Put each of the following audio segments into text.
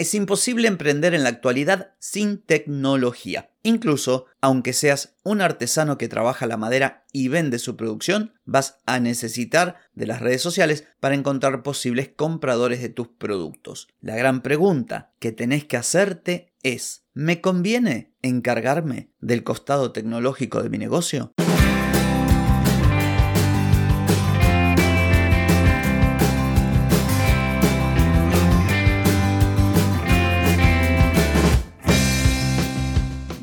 Es imposible emprender en la actualidad sin tecnología. Incluso, aunque seas un artesano que trabaja la madera y vende su producción, vas a necesitar de las redes sociales para encontrar posibles compradores de tus productos. La gran pregunta que tenés que hacerte es, ¿me conviene encargarme del costado tecnológico de mi negocio?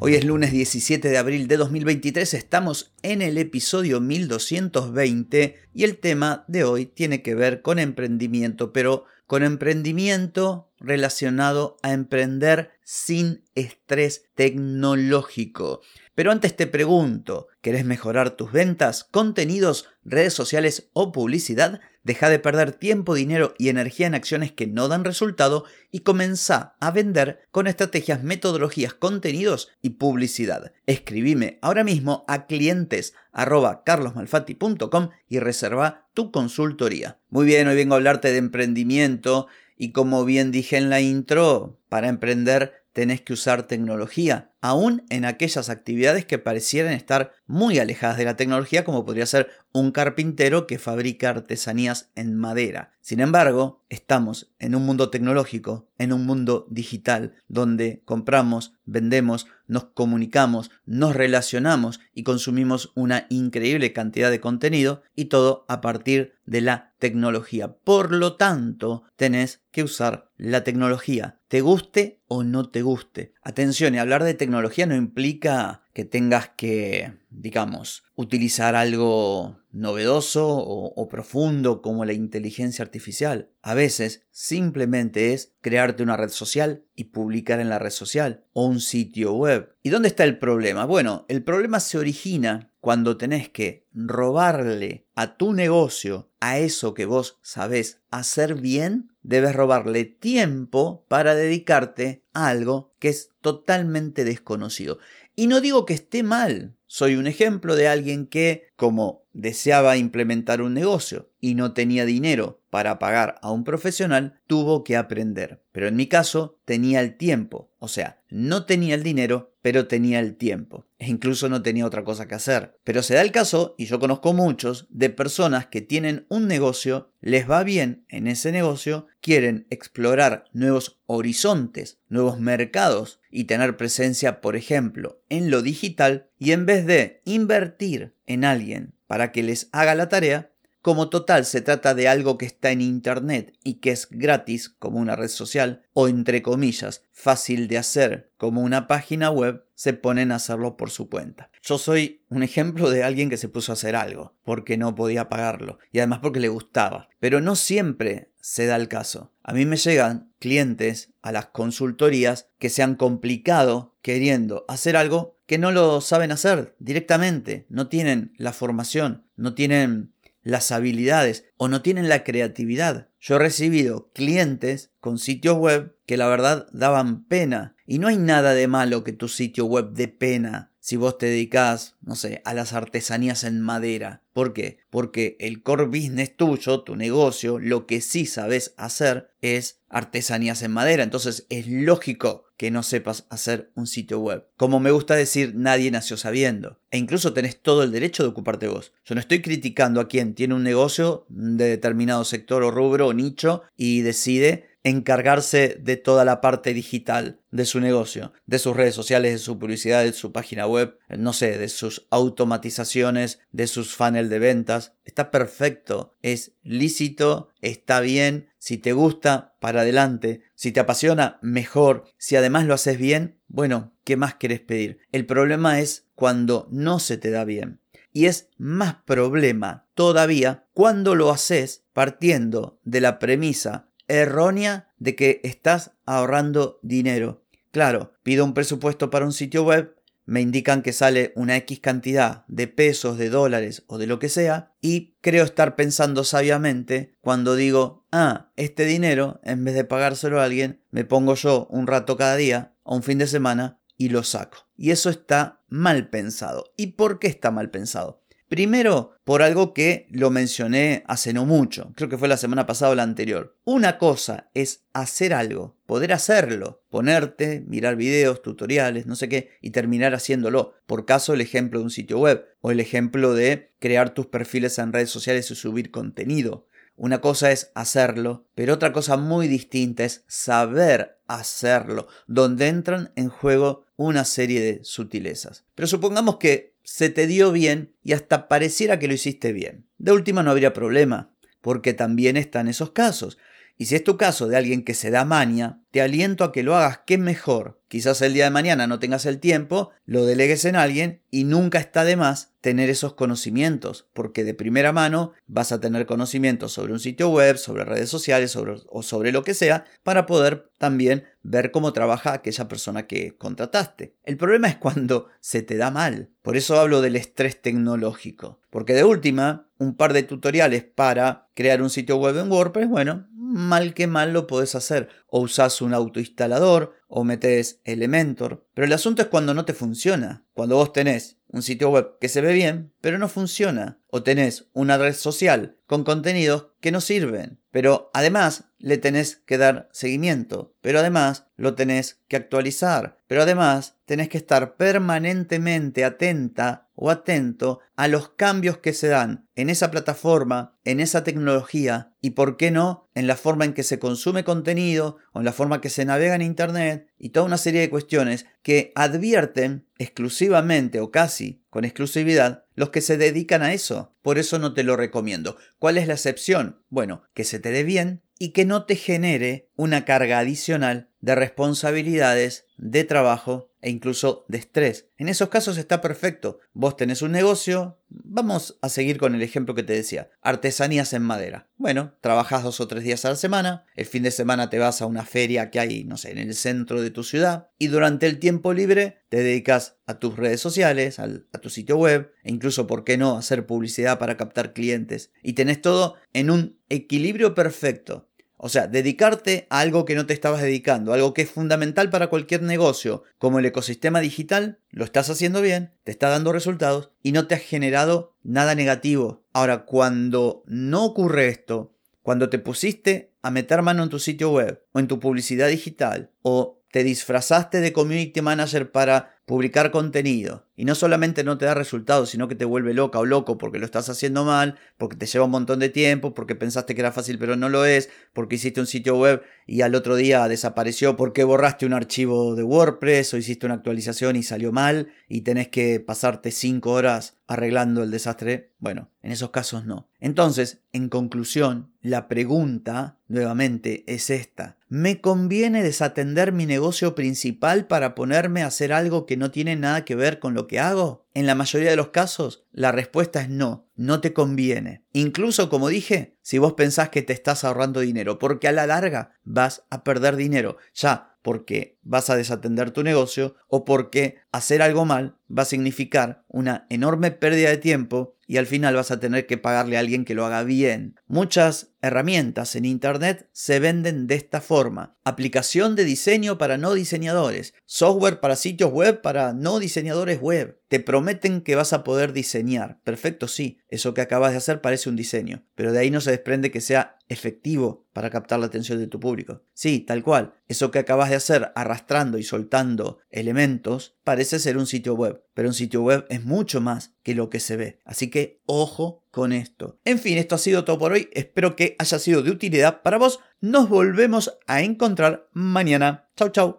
Hoy es lunes 17 de abril de 2023, estamos en el episodio 1220 y el tema de hoy tiene que ver con emprendimiento, pero con emprendimiento relacionado a emprender sin estrés tecnológico. Pero antes te pregunto, ¿querés mejorar tus ventas, contenidos, redes sociales o publicidad? Deja de perder tiempo, dinero y energía en acciones que no dan resultado y comenzá a vender con estrategias, metodologías, contenidos y publicidad. Escribime ahora mismo a clientes carlosmalfatti.com y reserva tu consultoría. Muy bien, hoy vengo a hablarte de emprendimiento y como bien dije en la intro, para emprender tenés que usar tecnología, aún en aquellas actividades que parecieran estar muy alejadas de la tecnología, como podría ser un carpintero que fabrica artesanías en madera. Sin embargo, estamos en un mundo tecnológico, en un mundo digital, donde compramos, vendemos, nos comunicamos, nos relacionamos y consumimos una increíble cantidad de contenido y todo a partir de la tecnología. Por lo tanto, tenés que usar la tecnología, te guste o no te guste. Atención, y hablar de tecnología no implica que tengas que, digamos, utilizar algo novedoso o, profundo como la inteligencia artificial. A veces simplemente es crearte una red social y publicar en la red social o un sitio web. ¿Y dónde está el problema? Bueno, el problema se origina cuando tenés que robarle a tu negocio, a eso que vos sabés hacer bien, debes robarle tiempo para dedicarte a algo que es totalmente desconocido. Y no digo que esté mal, soy un ejemplo de alguien que, como deseaba implementar un negocio y no tenía dinero para pagar a un profesional, tuvo que aprender. Pero en mi caso tenía el tiempo, o sea, no tenía el dinero, pero tenía el tiempo. E incluso no tenía otra cosa que hacer. Pero se da el caso, y yo conozco muchos, de personas que tienen un negocio, les va bien en ese negocio, quieren explorar nuevos horizontes, nuevos mercados y tener presencia, por ejemplo, en lo digital, y en vez de invertir en alguien para que les haga la tarea, como total se trata de algo que está en Internet y que es gratis como una red social o entre comillas fácil de hacer como una página web, se ponen a hacerlo por su cuenta. Yo soy un ejemplo de alguien que se puso a hacer algo porque no podía pagarlo y además porque le gustaba. Pero no siempre se da el caso. A mí me llegan clientes a las consultorías que se han complicado queriendo hacer algo que no lo saben hacer directamente, no tienen la formación, no tienen las habilidades o no tienen la creatividad. Yo he recibido clientes con sitios web que la verdad daban pena. Y no hay nada de malo que tu sitio web dé pena si vos te dedicas, no sé, a las artesanías en madera. ¿Por qué? Porque el core business tuyo, tu negocio, lo que sí sabes hacer es artesanías en madera. Entonces es lógico que no sepas hacer un sitio web. Como me gusta decir, nadie nació sabiendo. E incluso tenés todo el derecho de ocuparte vos. Yo no estoy criticando a quien tiene un negocio de determinado sector o rubro o nicho y decide encargarse de toda la parte digital de su negocio, de sus redes sociales, de su publicidad, de su página web, no sé, de sus automatizaciones, de sus funnel de ventas. Está perfecto, es lícito, está bien, si te gusta, para adelante, si te apasiona, mejor, si además lo haces bien, bueno, ¿qué más querés pedir? El problema es cuando no se te da bien. Y es más problema todavía cuando lo haces partiendo de la premisa errónea de que estás ahorrando dinero. Claro, pido un presupuesto para un sitio web, me indican que sale una X cantidad de pesos, de dólares o de lo que sea, y creo estar pensando sabiamente cuando digo, ah, este dinero, en vez de pagárselo a alguien, me pongo yo un rato cada día o un fin de semana y lo saco. Y eso está mal pensado. ¿Y por qué está mal pensado? Primero, por algo que lo mencioné hace no mucho, creo que fue la semana pasada o la anterior. Una cosa es hacer algo, poder hacerlo, ponerte, mirar videos, tutoriales, no sé qué, y terminar haciéndolo. Por caso, el ejemplo de un sitio web o el ejemplo de crear tus perfiles en redes sociales y subir contenido. Una cosa es hacerlo, pero otra cosa muy distinta es saber hacerlo, donde entran en juego una serie de sutilezas. Pero supongamos que se te dio bien y hasta pareciera que lo hiciste bien. De última no habría problema, porque también están esos casos. Y si es tu caso de alguien que se da maña, te aliento a que lo hagas, que mejor. Quizás el día de mañana no tengas el tiempo, lo delegues en alguien y nunca está de más tener esos conocimientos, porque de primera mano vas a tener conocimientos sobre un sitio web, sobre redes sociales o sobre lo que sea, para poder también ver cómo trabaja aquella persona que contrataste. El problema es cuando se te da mal. Por eso hablo del estrés tecnológico. Porque de última, un par de tutoriales para crear un sitio web en WordPress, bueno, mal que mal lo podés hacer. O usás un autoinstalador o metes Elementor. Pero el asunto es cuando no te funciona. Cuando vos tenés un sitio web que se ve bien, pero no funciona. O tenés una red social con contenidos que no sirven. Pero además le tenés que dar seguimiento. Pero además lo tenés que actualizar. Pero además tenés que estar permanentemente atenta o atento a los cambios que se dan en esa plataforma, en esa tecnología y, por qué no, en la forma en que se consume contenido o en la forma que se navega en Internet y toda una serie de cuestiones que advierten exclusivamente o casi con exclusividad los que se dedican a eso. Por eso no te lo recomiendo. ¿Cuál es la excepción? Bueno, que se te dé bien y que no te genere una carga adicional de responsabilidades, de trabajo e incluso de estrés. En esos casos está perfecto. Vos tenés un negocio, vamos a seguir con el ejemplo que te decía, artesanías en madera. Bueno, trabajas dos o tres días a la semana, el fin de semana te vas a una feria que hay, no sé, en el centro de tu ciudad y durante el tiempo libre te dedicas a tus redes sociales, a tu sitio web e incluso, ¿por qué no?, hacer publicidad para captar clientes. Y tenés todo en un equilibrio perfecto o sea, dedicarte a algo que no te estabas dedicando, algo que es fundamental para cualquier negocio, como el ecosistema digital, lo estás haciendo bien, te está dando resultados y no te has generado nada negativo. Ahora, cuando no ocurre esto, cuando te pusiste a meter mano en tu sitio web o en tu publicidad digital o te disfrazaste de community manager para publicar contenido y no solamente no te da resultados, sino que te vuelve loca o loco porque lo estás haciendo mal, porque te lleva un montón de tiempo, porque pensaste que era fácil pero no lo es, porque hiciste un sitio web y al otro día desapareció porque borraste un archivo de WordPress o hiciste una actualización y salió mal y tenés que pasarte 5 horas arreglando el desastre. Bueno, en esos casos no. Entonces, en conclusión, la pregunta nuevamente es esta. ¿Me conviene desatender mi negocio principal para ponerme a hacer algo que no tiene nada que ver con lo que hago? En la mayoría de los casos, la respuesta es no, no te conviene. Incluso, como dije, si vos pensás que te estás ahorrando dinero, porque a la larga vas a perder dinero, ya porque vas a desatender tu negocio o porque hacer algo mal va a significar una enorme pérdida de tiempo y al final vas a tener que pagarle a alguien que lo haga bien. Muchas herramientas en Internet se venden de esta forma. Aplicación de diseño para no diseñadores. Software para sitios web para no diseñadores web. Te prometen que vas a poder diseñar. Perfecto, sí. Eso que acabas de hacer parece un diseño. Pero de ahí no se desprende que sea efectivo para captar la atención de tu público. Sí, tal cual. Eso que acabas de hacer arrastrando y soltando elementos parece ser un sitio web. Pero un sitio web es mucho más que lo que se ve. Así que ojo con esto. En fin, esto ha sido todo por hoy. Espero que haya sido de utilidad para vos. Nos volvemos a encontrar mañana. Chau, chau.